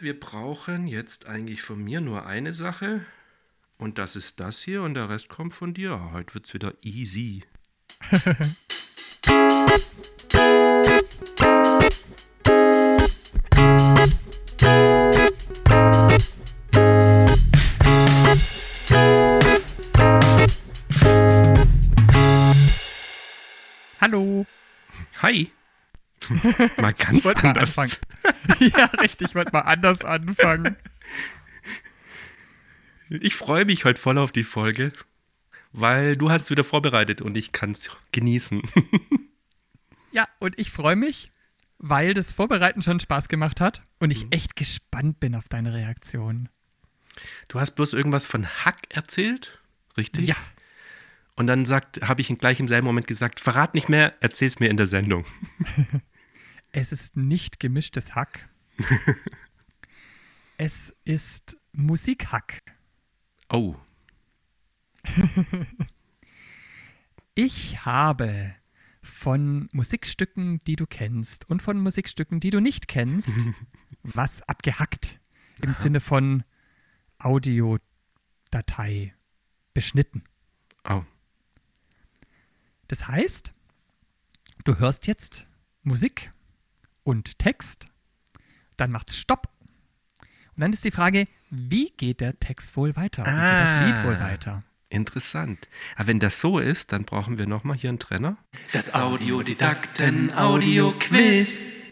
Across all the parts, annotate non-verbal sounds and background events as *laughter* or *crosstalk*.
Wir brauchen jetzt eigentlich von mir nur eine Sache. Und das ist das hier und der Rest kommt von dir. Heute wird es wieder easy. Hallo. Hi. Mal ganz Ich wollte mal anders. anfangen. *laughs* ja, richtig, ich wollte mal anders anfangen. Ich freue mich heute voll auf die Folge, weil du hast wieder vorbereitet und ich kann es genießen. *laughs* Ja, und ich freue mich, weil das Vorbereiten schon Spaß gemacht hat und ich echt gespannt bin auf deine Reaktion. Du hast bloß irgendwas von Hack erzählt, richtig? Ja, Und dann sagt, habe ich gleich im selben Moment gesagt, verrat nicht mehr, erzähl's mir in der Sendung. *laughs* es ist nicht gemischtes Hack. *laughs* es ist Musikhack. Oh, *laughs* Ich habe von Musikstücken, die du kennst und von Musikstücken, die du nicht kennst, *laughs* was abgehackt. Im Sinne von Audiodatei beschnitten. oh. Das heißt, du hörst jetzt Musik und Text, dann macht's Stopp. Und dann ist die Frage, wie geht der Text wohl weiter? Wie geht das Lied wohl Ah. weiter? Interessant. Aber wenn das so ist, dann brauchen wir nochmal hier einen Trenner. Das Audiodidakten-Audio-Quiz.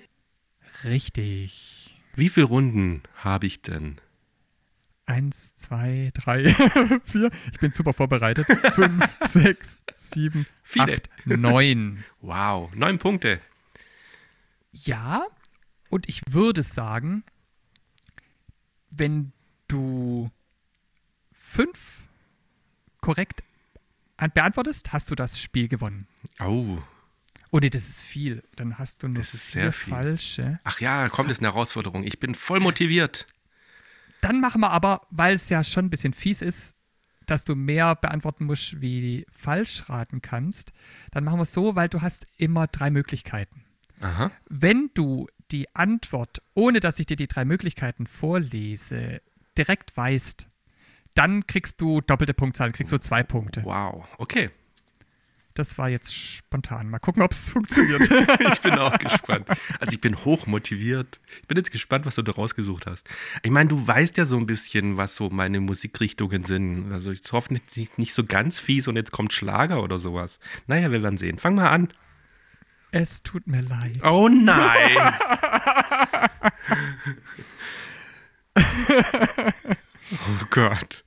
Richtig. Wie viele Runden habe ich denn? Eins, zwei, drei, *laughs* vier. Ich bin super vorbereitet. Fünf, *laughs* sechs, sieben, Viele. acht, neun. Wow, neun Punkte. Ja, und ich würde sagen, wenn du fünf korrekt an- beantwortest, hast du das Spiel gewonnen. Oh, Oh nee, das ist viel. Dann hast du nur Das ist sehr viel. falsche. ach ja, kommt, ist eine Herausforderung. Ich bin voll motiviert. Dann machen wir aber, weil es ja schon ein bisschen fies ist, dass du mehr beantworten musst, wie falsch raten kannst, dann machen wir es so, weil du hast immer drei Möglichkeiten. Aha. Wenn du die Antwort, ohne dass ich dir die drei Möglichkeiten vorlese, direkt weißt, dann kriegst du doppelte Punktzahl, kriegst du zwei Punkte. Wow, okay. Das war jetzt spontan. Mal gucken, ob es *laughs* funktioniert. *laughs* Ich bin auch gespannt. Also ich bin hoch motiviert. Ich bin jetzt gespannt, was du da rausgesucht hast. Ich meine, du weißt ja so ein bisschen, was so meine Musikrichtungen sind. Also ich hoffe nicht, nicht so ganz fies und jetzt kommt Schlager oder sowas. Naja, wir werden sehen. Fang mal an. Es tut mir leid. Oh nein. *laughs* oh Gott.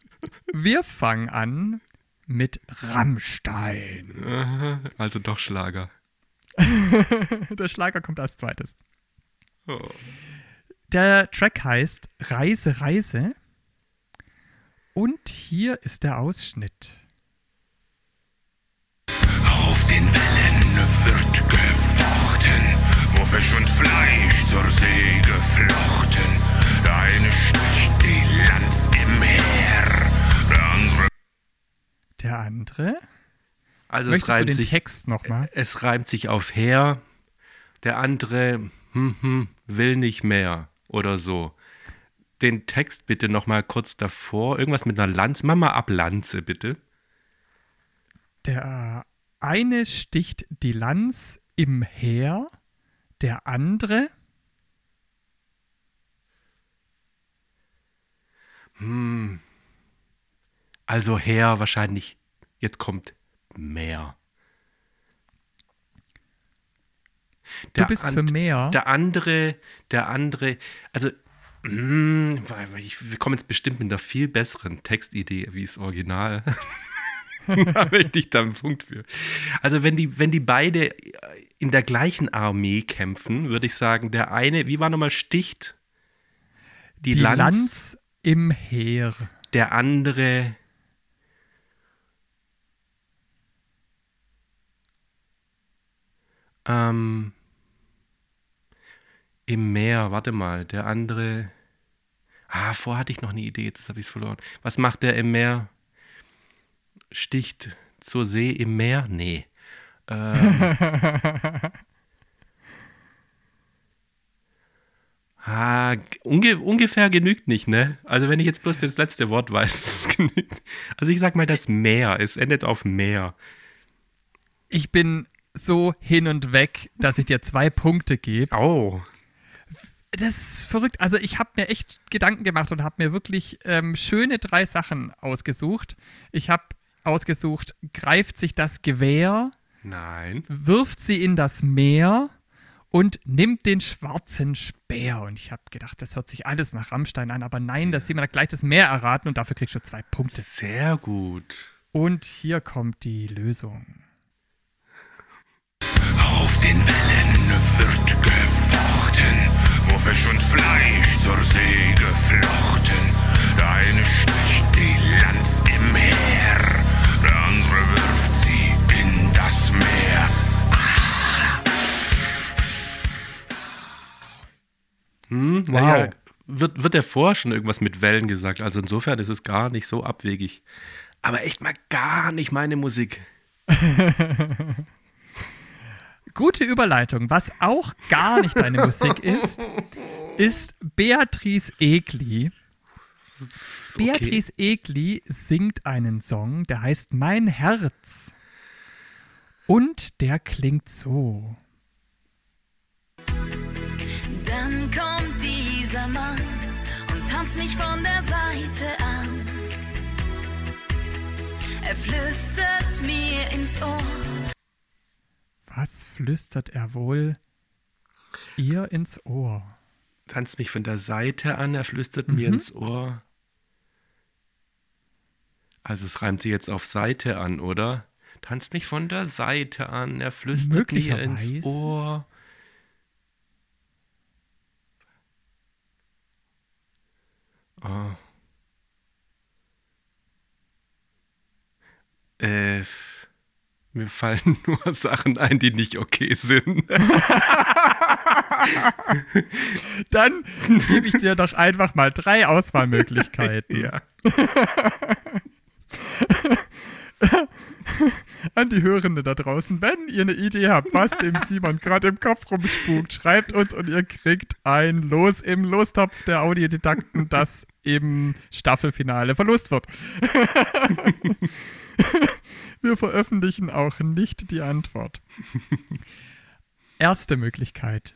Wir fangen an mit Rammstein. Also doch Schlager. *laughs* Der Schlager kommt als zweites. Oh. Der Track heißt Reise, Reise. Und hier ist der Ausschnitt. Auf den Wellen Fisch und Fleisch zur See geflochten. Der eine sticht die Lanz im Heer, der andere Der andere. Also es Möchtest du reimt den sich. Text nochmal? Es reimt sich auf her. Der andere hm, hm, will nicht mehr oder so. Den Text bitte noch mal kurz davor. Irgendwas mit einer Lanze. Mach mal ab Lanze, bitte. Der eine sticht die Lanz im Heer, der andere. Also her wahrscheinlich. Jetzt kommt mehr. Du bist für mehr. Der andere, der andere, also mm, wir kommen jetzt bestimmt mit einer viel besseren Textidee wie das Original. *laughs* *laughs* da möchte ich da einen Punkt für. Also wenn die, wenn die beide in der gleichen Armee kämpfen, würde ich sagen, der eine, wie war nochmal, sticht die, die Lanz, Lanz im Heer. der andere ähm, im Meer, warte mal, der andere. Ah, vorher hatte ich noch eine Idee, jetzt habe ich es verloren. Was macht der im Meer? Sticht zur See im Meer? Nee. Ähm, *laughs* Ah, unge ungefähr genügt nicht, ne? Also wenn ich jetzt bloß das letzte Wort weiß, *laughs* das genügt. Also ich sag mal das Meer. Es endet auf Meer. Ich bin so hin und weg, dass ich dir zwei Punkte gebe. Oh. Das ist verrückt. Also ich habe mir echt Gedanken gemacht und habe mir wirklich ähm, schöne drei Sachen ausgesucht. Ich habe ausgesucht, greift sich das Gewehr, Nein. wirft sie in das Meer und nimmt den schwarzen Speer. Und ich habe gedacht, das hört sich alles nach Rammstein an, aber nein, das jemand hat gleich das Meer erraten und dafür kriegst du zwei Punkte. Sehr gut. Und hier kommt die Lösung. Auf den Wellen wird gefochten, wo Fisch und Fleisch zur See geflochten. Der eine sticht die Lanz im Meer, andere wirft sie in das Meer. Hm, Wow. naja, wird, wird der vorher schon irgendwas mit Wellen gesagt. Also insofern ist es gar nicht so abwegig. Aber echt mal gar nicht meine Musik. *laughs* Gute Überleitung. Was auch gar nicht deine Musik ist, ist Beatrice Egli. Beatrice Egli singt einen Song, der heißt Mein Herz. Und der klingt so. Dann kommt dieser Mann und tanzt mich von der Seite an. Er flüstert mir ins Ohr. Was flüstert er wohl ihr ins Ohr? Tanzt mich von der Seite an, er flüstert mir ins Ohr. Also es reimt sich jetzt auf Seite an, oder? Tanzt mich von der Seite an, er flüstert mir ins. Ohr. Oh. Äh, mir fallen *laughs* nur Sachen ein, die nicht okay sind. *laughs* Dann gebe ich dir doch einfach mal drei Auswahlmöglichkeiten. ja. *laughs* An die Hörende da draußen, wenn ihr eine Idee habt, was dem Simon gerade im Kopf rumspukt, schreibt uns und ihr kriegt ein Los im Lostopf der Audiodidakten, das im Staffelfinale verlost wird. *laughs* Wir veröffentlichen auch nicht die Antwort. *laughs* Erste Möglichkeit.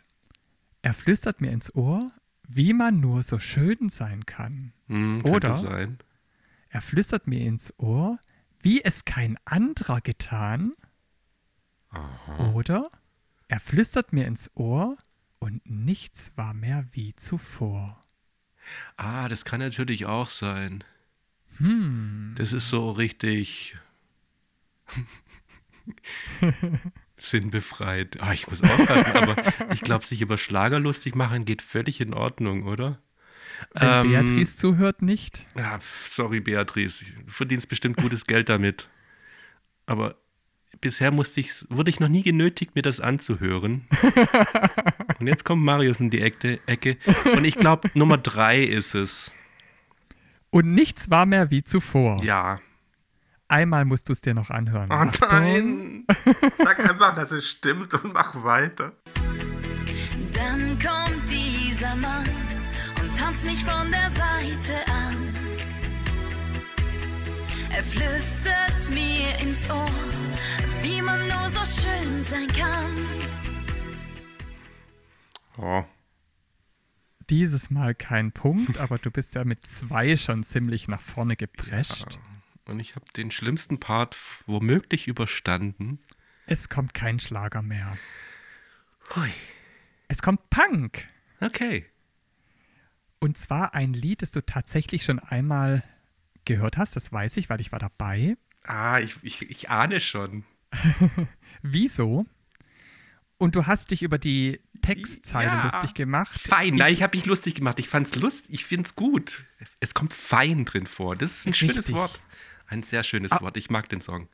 Er flüstert mir ins Ohr, wie man nur so schön sein kann. Hm, Oder? sein. Er flüstert mir ins Ohr, wie es kein anderer getan. Oder er flüstert mir ins Ohr und nichts war mehr wie zuvor. Ah, das kann natürlich auch sein. Hm, Das ist so richtig *laughs* sinnbefreit. Ah, ich muss aufpassen, aber ich glaube, sich über Schlager lustig machen geht völlig in Ordnung, oder? wenn Ähm, Beatrice zuhört, nicht. Ja, sorry, Beatrice. Du verdienst bestimmt gutes Geld damit. Aber bisher musste ich, wurde ich noch nie genötigt, mir das anzuhören. *laughs* Und jetzt kommt Marius in die. Ecke. Und ich glaube, Nummer drei ist es. Und nichts war mehr wie zuvor. Ja. Einmal musst du es dir noch anhören. Oh Achtung. nein. *laughs* Sag einfach, dass es stimmt und mach weiter. Dann kommt dieser Mann und tanzt mich von der Seite an. Er flüstert mir ins Ohr, wie man nur so schön sein kann. Oh. Dieses Mal kein Punkt, *laughs* aber du bist ja mit zwei schon ziemlich nach vorne geprescht. Und ich habe den schlimmsten Part womöglich überstanden. Es kommt kein Schlager mehr. Hui. Es kommt Punk. Okay. Und zwar ein Lied, das du tatsächlich schon einmal gehört hast. Das weiß ich, weil ich war dabei. Ah, ich, ich, ich ahne schon. *laughs* Wieso? Und du hast dich über die Textzeile Ja. lustig gemacht. Fein, nein, ich habe mich lustig gemacht. Ich fand's lustig, ich find's gut. Es kommt fein drin vor. Das ist ein schönes Richtig. Wort. Ein sehr schönes Ah. Wort. Ich mag den Song.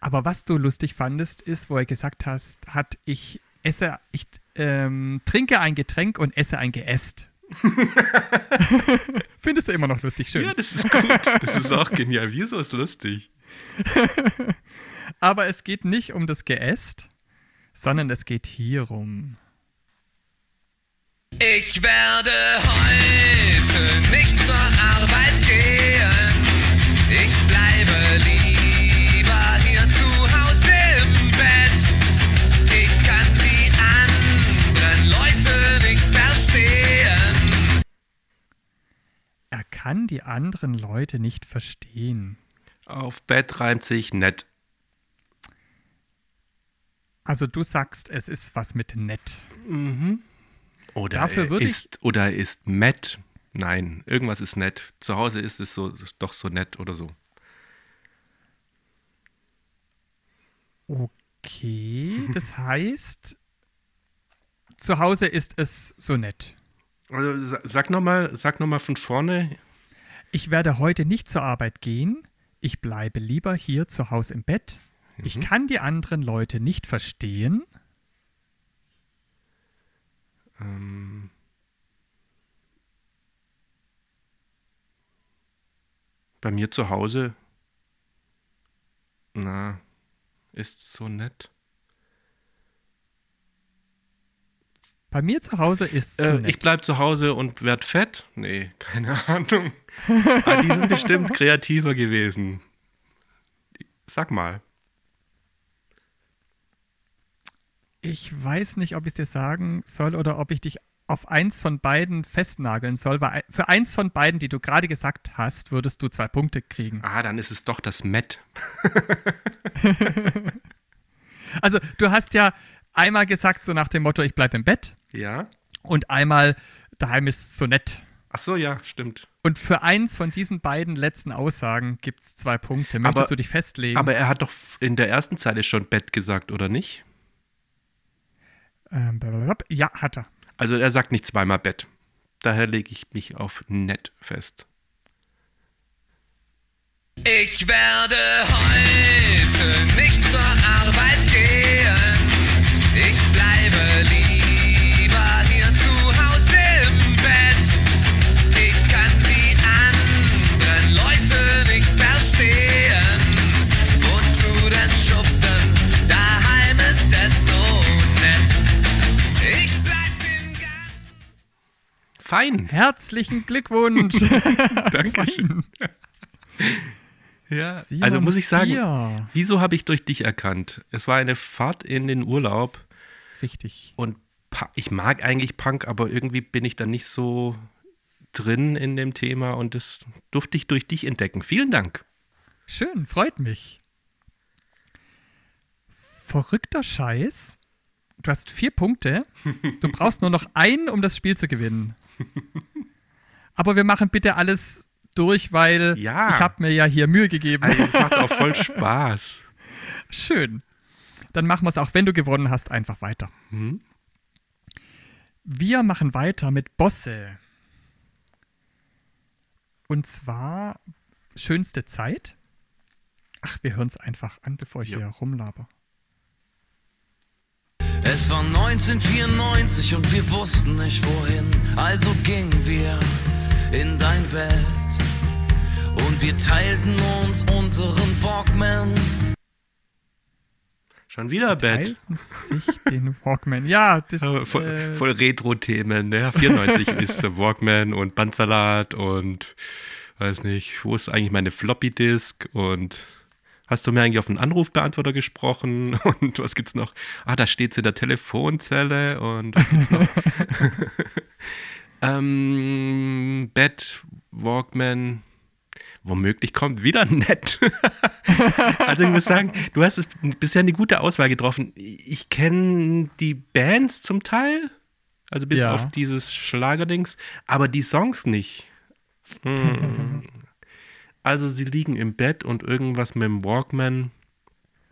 Aber was du lustig fandest, ist, wo er gesagt hast, hat ich esse, ich ähm, trinke ein Getränk und esse ein Geäst. *laughs* *laughs* Findest du immer noch lustig, schön. Ja, das ist gut. Das ist auch genial. Wieso ist lustig? *laughs* Aber es geht nicht um das Geäst, sondern es geht hierum. Ich werde heute nicht zur Arbeit gehen. Ich bleibe lieber hier zu Hause im Bett. Ich kann die anderen Leute nicht verstehen. Er kann die anderen Leute nicht verstehen. Auf Bett reimt sich nett. Also du sagst, es ist was mit nett. Oder Dafür ist, oder er ist nett. Nein, irgendwas ist nett. Zu Hause ist es so, ist doch so nett oder so. Okay, das heißt, zu Hause ist es so nett. Also sa- sag nochmal sag noch mal von vorne. Ich werde heute nicht zur Arbeit gehen. Ich bleibe lieber hier zu Hause im Bett. Ich kann die anderen Leute nicht verstehen. Ähm, bei mir zu Hause. Na, ist so nett. Bei mir zu Hause ist so Äh, nett. ich bleib zu Hause und werd fett? Nee, keine Ahnung. Aber *laughs* die sind bestimmt kreativer gewesen. Sag mal. Ich weiß nicht, ob ich es dir sagen soll oder ob ich dich auf eins von beiden festnageln soll, weil für eins von beiden, die du gerade gesagt hast, würdest du zwei Punkte kriegen. Ah, dann ist es doch das Met. *laughs* *laughs* Also, du hast ja einmal gesagt, so nach dem Motto, ich bleibe im Bett Ja? und einmal, daheim ist so nett. Ach so, ja, stimmt. Und für eins von diesen beiden letzten Aussagen gibt es zwei Punkte. Möchtest Aber- du dich festlegen? Aber er hat doch in der ersten Zeile schon Bett gesagt, oder nicht? Ähm, ja, hat er. Also er sagt nicht zweimal Bett. Daher lege ich mich auf nett fest. Ich werde heute Fein. Herzlichen Glückwunsch. *laughs* Dankeschön. Ja, Simon also muss ich sagen, vier. wieso habe ich durch dich erkannt? Es war eine Fahrt in den Urlaub Richtig. und ich mag eigentlich Punk, aber irgendwie bin ich da nicht so drin in dem Thema und das durfte ich durch dich entdecken. Vielen Dank. Schön, freut mich. Verrückter Scheiß. Du hast vier Punkte. Du brauchst nur noch einen, um das Spiel zu gewinnen. Aber wir machen bitte alles durch, weil Ja. ich habe mir ja hier Mühe gegeben. Also, das macht auch voll Spaß. *laughs* Schön. Dann machen wir es auch, wenn du gewonnen hast, einfach weiter. Mhm. Wir machen weiter mit Bosse. Und zwar schönste Zeit. Ach, wir hören es einfach an, bevor ich Ja. hier rumlaber. Es war 1994 und wir wussten nicht wohin, also gingen wir in dein Bett und wir teilten uns unseren Walkman. Schon wieder Bett. Teilten sich den Walkman. Ja, das Ja, voll, äh, voll Retro-Themen. Ne? 94 *laughs* ist der Walkman und Bandsalat und weiß nicht, wo ist eigentlich meine Floppy-Disk und hast du mir eigentlich auf den Anrufbeantworter gesprochen *laughs* und was gibt's noch? Ah, da steht's in der Telefonzelle und was gibt's noch? *laughs* ähm, Bett, Walkman, womöglich kommt wieder nett. *laughs* also ich muss sagen, du hast es bisher eine gute Auswahl getroffen. Ich kenne die Bands zum Teil, also bis Ja. auf dieses Schlagerdings, aber die Songs nicht. Hm. Also sie liegen im Bett und irgendwas mit dem Walkman.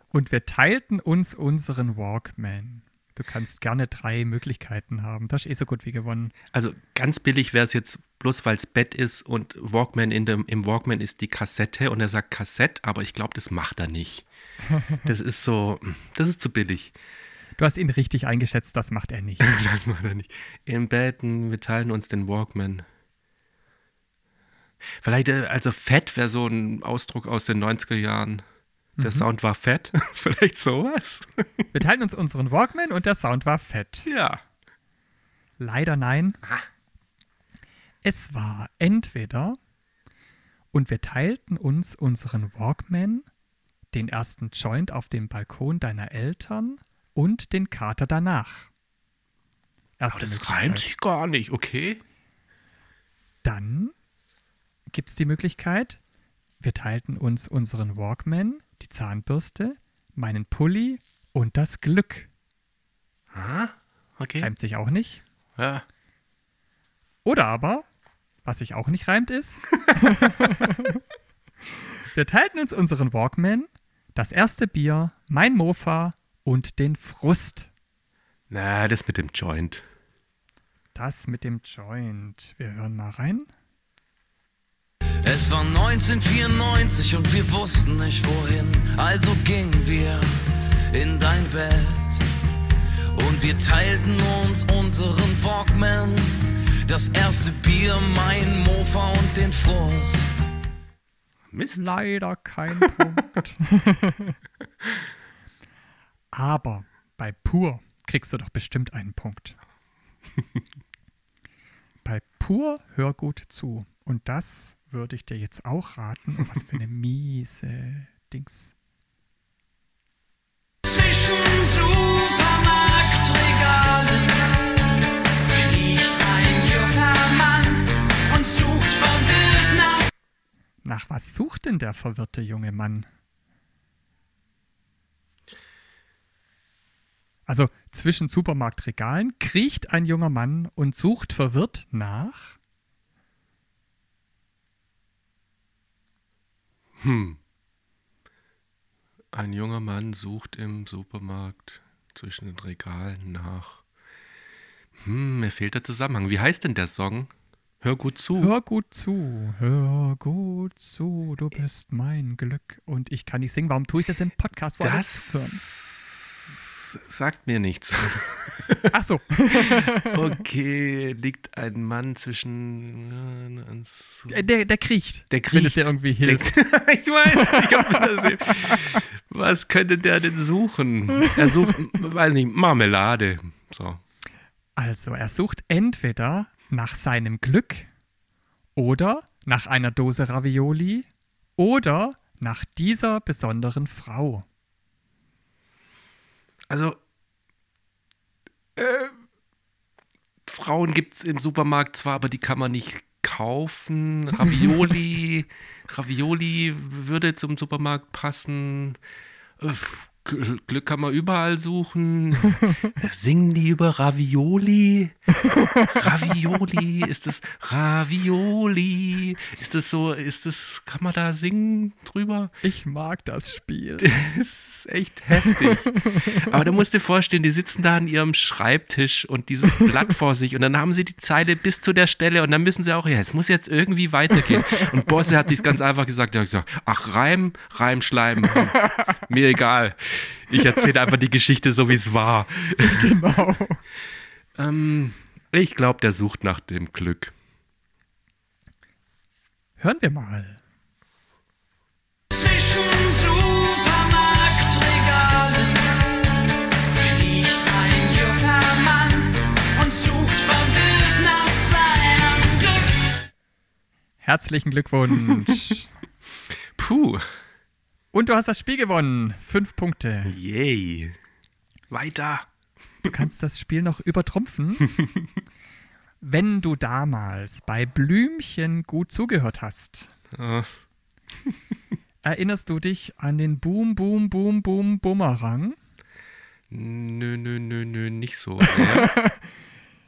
und wir teilten uns unseren Walkman. Du kannst gerne drei Möglichkeiten haben. Das ist eh so gut wie gewonnen. Also ganz billig wäre es jetzt bloß, weil es Bett ist und Walkman in dem, im Walkman ist die Kassette und er sagt Kassette, aber ich glaube, das macht er nicht. *laughs* Das ist so, das ist zu billig. Du hast ihn richtig eingeschätzt, das macht er nicht. *laughs* Das macht er nicht. Im Bett, wir teilen uns den Walkman. Vielleicht, äh, also fett wäre so ein Ausdruck aus den 90er Jahren. Der Sound war fett. *laughs* Vielleicht sowas. Wir teilen uns unseren Walkman und der Sound war fett. ja. Leider nein. Ah. Es war entweder und wir teilten uns unseren Walkman, den ersten Joint auf dem Balkon deiner Eltern und den Kater danach. Erste Aber das reimt sich gar nicht, okay? Dann gibt es die Möglichkeit, wir teilten uns unseren Walkman, die Zahnbürste, meinen Pulli und das Glück. Ah, okay. Reimt sich auch nicht. Ja. Oder aber, was sich auch nicht reimt, ist, *laughs* *laughs* wir teilten uns unseren Walkman, das erste Bier, mein Mofa und den Frust. Na, das mit dem Joint. Das mit dem Joint. Wir hören mal rein. Es war 1994 und wir wussten nicht wohin, also gingen wir in dein Bett und wir teilten uns unseren Walkman, das erste Bier, mein Mofa und den Frust. Mist. Leider kein Punkt. *laughs* Aber bei Pur kriegst du doch bestimmt einen Punkt. *laughs* bei Pur hör gut zu. Und das würde ich dir jetzt auch raten. Was für eine *laughs* miese Dings. Zwischen Supermarktregalen kriecht ein junger Mann und sucht verwirrt nach Nach was sucht denn der verwirrte junge Mann? Also zwischen Supermarktregalen kriecht ein junger Mann und sucht verwirrt nach. Hm. Ein junger Mann sucht im Supermarkt zwischen den Regalen nach. Hm, mir fehlt der Zusammenhang. Wie heißt denn der Song? Hör gut zu. Hör gut zu, hör gut zu, du bist mein Glück. Und ich kann nicht singen. Warum tue ich das im Podcast? Wo zuhören? Das sagt mir nichts. *laughs* Ach so. *laughs* Okay, liegt ein Mann zwischen. Äh, Der, der kriecht. Der Wenn es kriecht. dir irgendwie hilft. Der, *laughs* ich weiß nicht, ob das hilft. Was könnte der denn suchen? Er sucht, weiß nicht, Marmelade. So. Also, er sucht entweder nach seinem Glück oder nach einer Dose Ravioli oder nach dieser besonderen Frau. Also, äh, Frauen gibt es im Supermarkt zwar, aber die kann man nicht kaufen. Ravioli, *laughs* Ravioli würde zum Supermarkt passen. Gl- Glück kann man überall suchen. *laughs* Singen die über Ravioli? Ravioli, ist das Ravioli? Ist das so, ist das, kann man da singen drüber? Ich mag das Spiel. Das ist echt heftig. Aber da musst du dir vorstellen, die sitzen da an ihrem Schreibtisch und dieses Blatt vor sich und dann haben sie die Zeile bis zu der Stelle und dann müssen sie auch, ja, es muss jetzt irgendwie weitergehen. Und Bosse hat sich ganz einfach gesagt, er hat gesagt, ach, Reim, Reim, Schleim, mir egal. Ich erzähle einfach die Geschichte so, wie es war. Genau. Ähm, ich glaube, der sucht nach dem Glück. Hören wir mal. Zwischen Herzlichen Glückwunsch. *laughs* Puh, Und du hast das Spiel gewonnen. Fünf Punkte. yay. Weiter. Du kannst das Spiel noch übertrumpfen. *laughs* Wenn du damals bei Blümchen gut zugehört hast, *laughs* erinnerst du dich an den Boom, Boom, Boom, Boom, Bumerang? nö, nö, nö, nö, nicht so.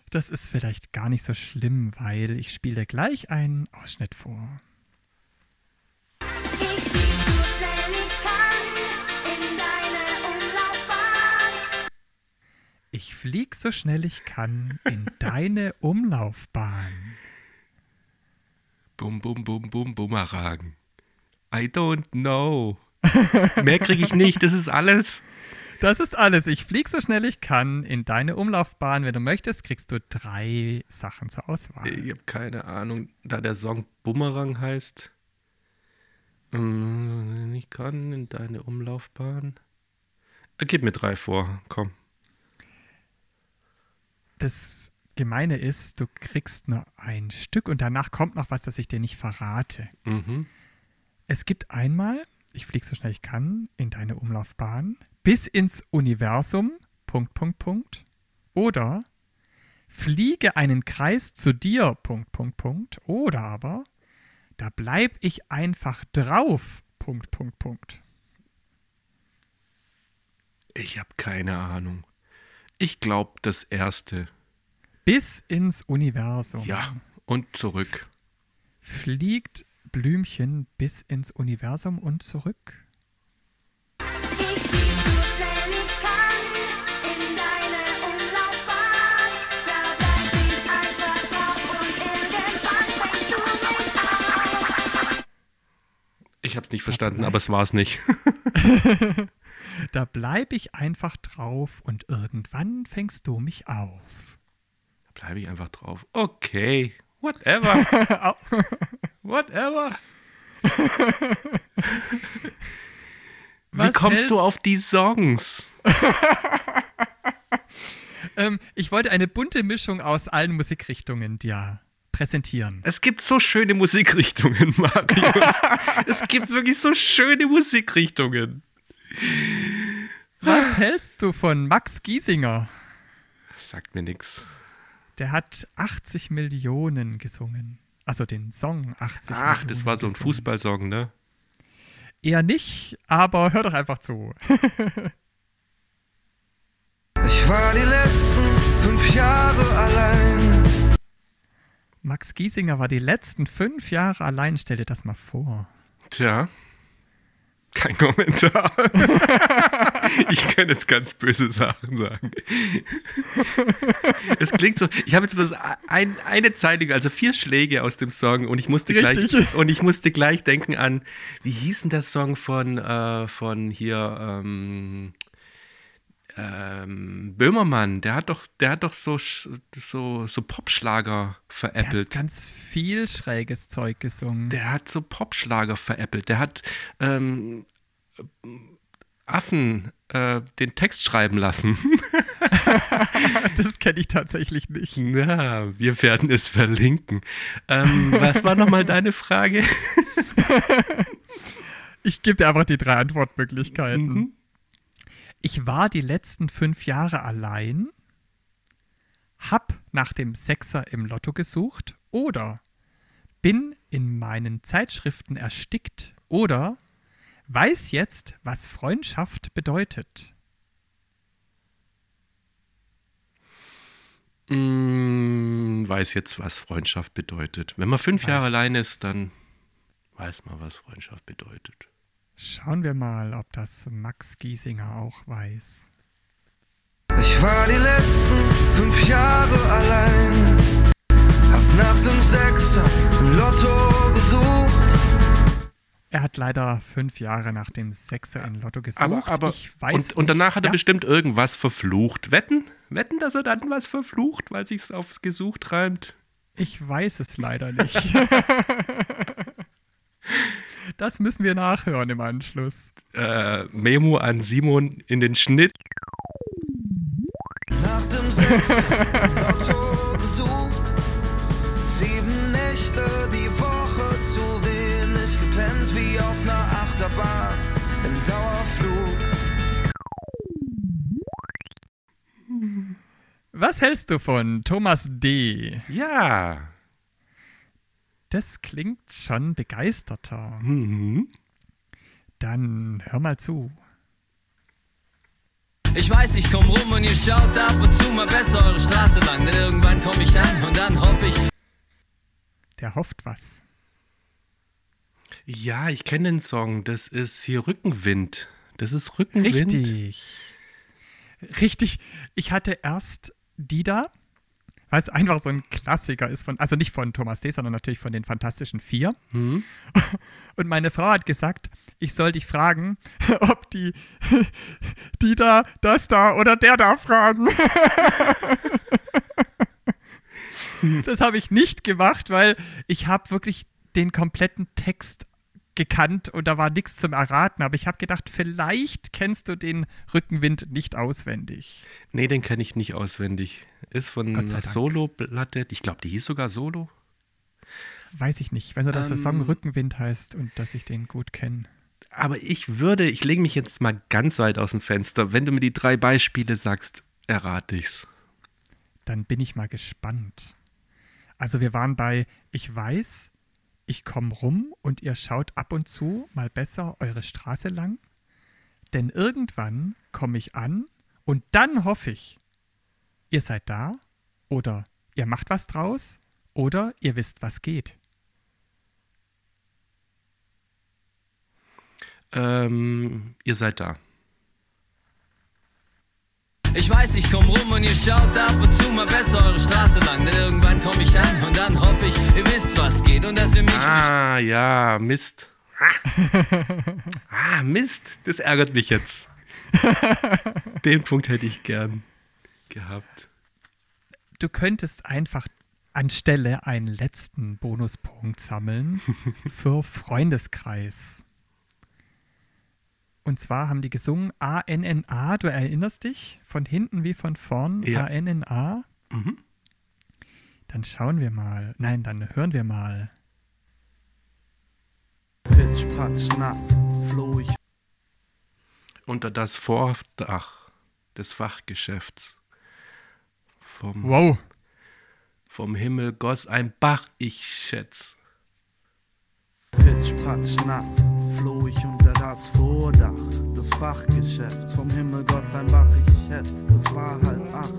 Das ist vielleicht gar nicht so schlimm, weil ich spiele gleich einen Ausschnitt vor. Ich flieg so schnell ich kann in deine Umlaufbahn. Ich flieg so schnell ich kann in deine Umlaufbahn. Bum, bum, bum, bum, Bumerang. I don't know. Mehr kriege ich nicht, das ist alles. Das ist alles. Ich flieg so schnell ich kann in deine Umlaufbahn. Wenn du möchtest, kriegst du drei Sachen zur Auswahl. Ich habe keine Ahnung, da der Song Bumerang heißt. Mm, Ich kann in deine Umlaufbahn. Gib mir drei vor, komm. Das Gemeine ist, du kriegst nur ein Stück und danach kommt noch was, das ich dir nicht verrate. Mhm. Es gibt einmal, ich fliege so schnell ich kann, in deine Umlaufbahn, bis ins Universum, Punkt, Punkt, Punkt. Oder fliege einen Kreis zu dir, Punkt, Punkt, Punkt. Oder aber, da bleib ich einfach drauf, Punkt, Punkt, Punkt. Ich habe keine Ahnung. Ich glaube, das erste. Bis ins Universum. Ja, und zurück. Fliegt Blümchen bis ins Universum und zurück. Ich. Da habe es nicht verstanden, aber es war es nicht. *laughs* Da bleib ich einfach drauf und irgendwann fängst du mich auf. Bleibe ich einfach drauf. Okay, whatever. *laughs* whatever. *laughs* Wie kommst du auf die Songs? *laughs* Ähm, ich wollte eine bunte Mischung aus allen Musikrichtungen dir präsentieren. Es gibt so schöne Musikrichtungen, *laughs* Marius. es gibt wirklich so schöne Musikrichtungen. Was hältst du von Max Giesinger? Das sagt mir nichts. Der hat 80 Millionen gesungen. Also den Song 80 Millionen. Ach, das war so ein gesungen. Fußballsong, ne? Eher nicht, aber hör doch einfach zu. *laughs* Ich war die letzten fünf Jahre allein. Max Giesinger war die letzten fünf Jahre allein. Stell dir das mal vor. Tja. Kein Kommentar. *laughs* ich kann jetzt ganz böse Sachen sagen. es klingt so, ich habe jetzt bloß ein, eine Zeile, also vier Schläge aus dem Song und ich musste Richtig. gleich und ich musste gleich denken an, wie hieß denn der Song von, äh, von hier ähm, ähm, Böhmermann, der hat doch, der hat doch so, so, so Popschlager Der hat veräppelt. ganz viel schräges Zeug gesungen. Der hat so Popschlager veräppelt. Der hat ähm, Affen äh, den Text schreiben lassen. *laughs* Das kenne ich tatsächlich nicht. Na, wir werden es verlinken. Ähm, was war nochmal deine Frage? *laughs* Ich gebe dir einfach die drei Antwortmöglichkeiten. Mhm. Ich war die letzten fünf Jahre allein, hab nach dem Sechser im Lotto gesucht oder bin in meinen Zeitschriften erstickt oder weiß jetzt, was Freundschaft bedeutet. Mm, weiß jetzt, was Freundschaft bedeutet. Wenn man fünf Jahre Was? allein ist, dann weiß man, was Freundschaft bedeutet. Schauen wir mal, ob das Max Giesinger auch weiß. Ich war die letzten fünf Jahre allein. Hab nach dem Sechser im Lotto gesucht. Er hat leider fünf Jahre nach dem Sechser in Lotto gesucht. Aber, aber ich weiß und, und danach hat er ja, bestimmt irgendwas verflucht. Wetten? Wetten, dass er dann was verflucht, weil sich's aufs Gesucht reimt? Ich weiß es leider nicht. *laughs* *laughs* das müssen wir nachhören im Anschluss. Äh, Memo an Simon in den Schnitt. Nach dem Sechser im Lotto gesucht. Sieben Nächte die Woche zu wenig gepennt wie auf einer Achterbahn im Dauerflug. Was hältst du von Thomas D? Ja. Das klingt schon begeisterter. Mhm. Dann hör mal zu. Ich weiß, ich komm rum und ihr schaut ab und zu mal besser eure Straße lang, denn irgendwann komm ich an und dann hoffe ich. Der hofft was. Ja, ich kenne den Song. Das ist hier Rückenwind. Das ist Rückenwind. Richtig. Richtig. Ich hatte erst die da, weil es einfach so ein Klassiker ist von, also nicht von Thomas D., sondern natürlich von den Fantastischen Vier. Mhm. *laughs* Und meine Frau hat gesagt, ich soll dich fragen, *laughs* ob die, *laughs* die da, das da oder der da fragen. das habe ich nicht gemacht, weil ich habe wirklich den kompletten Text gekannt und da war nichts zum Erraten. Aber ich habe gedacht, vielleicht kennst du den Rückenwind nicht auswendig. Nee, den kenne ich nicht auswendig. Ist von einer. Solo-Platte. Ich glaube, die hieß sogar Solo. Weiß ich nicht. Ich weiß nur, dass der Ähm. Song Rückenwind heißt und dass ich den gut kenne. Aber ich würde, ich lege mich jetzt mal ganz weit aus dem Fenster. Wenn du mir die drei Beispiele sagst, errate ich's. Dann bin ich mal gespannt. Also wir waren bei Ich weiß, ich komme rum und ihr schaut ab und zu mal besser eure Straße lang. Denn irgendwann komme ich an und dann hoffe ich, ihr seid da oder ihr macht was draus oder ihr wisst, was geht. Ähm, ihr seid da. Ich weiß, ich komm rum und ihr schaut ab und zu mal besser eure Straße lang. Denn irgendwann komm ich an und dann hoffe ich, ihr wisst, was geht und dass ihr mich Ah, ja, Mist. Ah, Mist. Das ärgert mich jetzt. *laughs* Den Punkt hätte ich gern gehabt. Du könntest einfach anstelle einen letzten Bonuspunkt sammeln *laughs* für Freundeskreis. Und zwar haben die gesungen A-N-N-A, du erinnerst dich? Von hinten wie von vorn, Ja. A-N-N-A. Mhm. Dann schauen wir mal. Nein, dann hören wir mal. Pitch, patsch, nass, floh ich Unter das Vordach des Fachgeschäfts. Vom, Wow. vom Himmel goss ein Bach, ich schätz. Pitch, patsch, nass, ich unter das Vordach des Fachgeschäfts. Vom Himmel goss ein Bach, ich schätz, es war halb acht.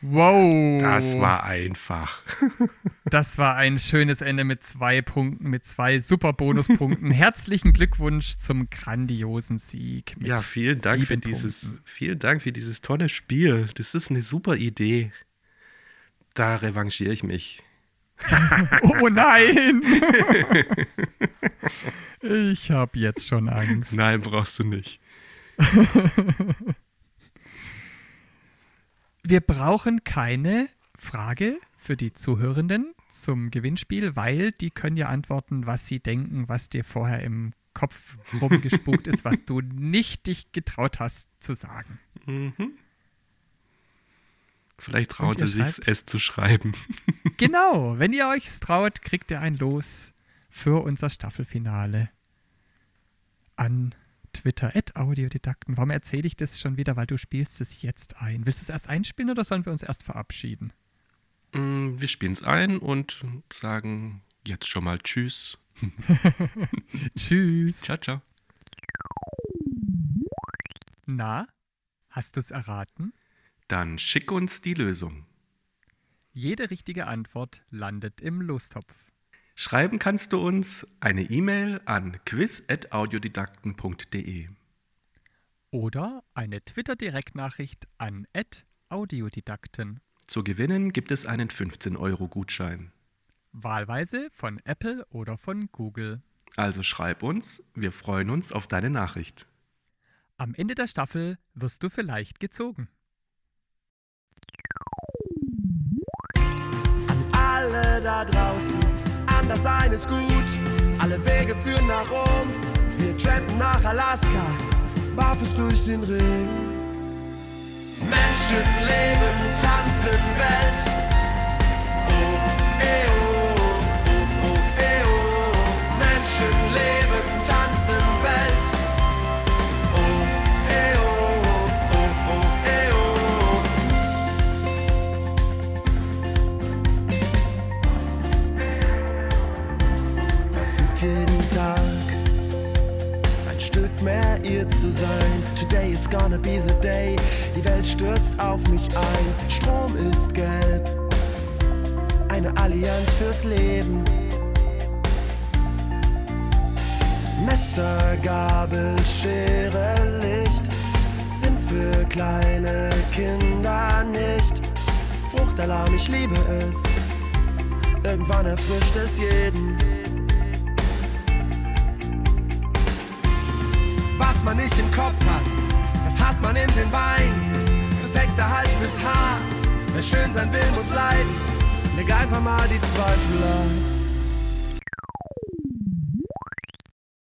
Wow. Das war einfach. *laughs* Das war ein schönes Ende mit zwei Punkten, mit zwei super Bonuspunkten. *laughs* Herzlichen Glückwunsch zum grandiosen Sieg. Ja, vielen Dank für dieses, vielen Dank für dieses tolle Spiel. Das ist eine super Idee. Da revanchiere ich mich. Oh nein! ich habe jetzt schon Angst. Nein, brauchst du nicht. Wir brauchen keine Frage für die Zuhörenden zum Gewinnspiel, weil die können ja antworten, was sie denken, was dir vorher im Kopf rumgespukt ist, was du nicht dich getraut hast zu sagen. Vielleicht ihr sie sich, es zu schreiben. *laughs* Genau, wenn ihr euch traut, kriegt ihr ein Los für unser Staffelfinale an Twitter, Audiodidakten. Warum erzähle ich das schon wieder? Weil du spielst es jetzt ein. Willst du es erst einspielen oder sollen wir uns erst verabschieden? Mm, Wir spielen es ein und sagen jetzt schon mal Tschüss. *laughs* *laughs* Tschüss. Ciao, ciao. Na, hast du es erraten? Dann schick uns die Lösung. Jede richtige Antwort landet im Lostopf. Schreiben kannst du uns eine E-Mail an quiz.audiodidakten.de. Oder eine Twitter-Direktnachricht an @audiodidakten. Zu gewinnen gibt es einen 15-Euro-Gutschein. Wahlweise von Apple oder von Google. Also schreib uns, wir freuen uns auf deine Nachricht. Am Ende der Staffel wirst du vielleicht gezogen. Da draußen. Anders sein ist gut, alle Wege führen nach Rom. Wir trampen nach Alaska, barfuß durch den Ring. Menschen leben, tanzen Welt. Auf mich ein. Strom ist gelb. Eine Allianz fürs Leben. Messer, Gabel, Schere, Licht sind für kleine Kinder nicht. Fruchtalarm, ich liebe es. Irgendwann erfrischt es jeden. Was man nicht im Kopf hat, das hat man in den Beinen. Perfekter Halt fürs Haar. Wer schön sein will, muss leiden. Leg einfach mal die Zweifel an.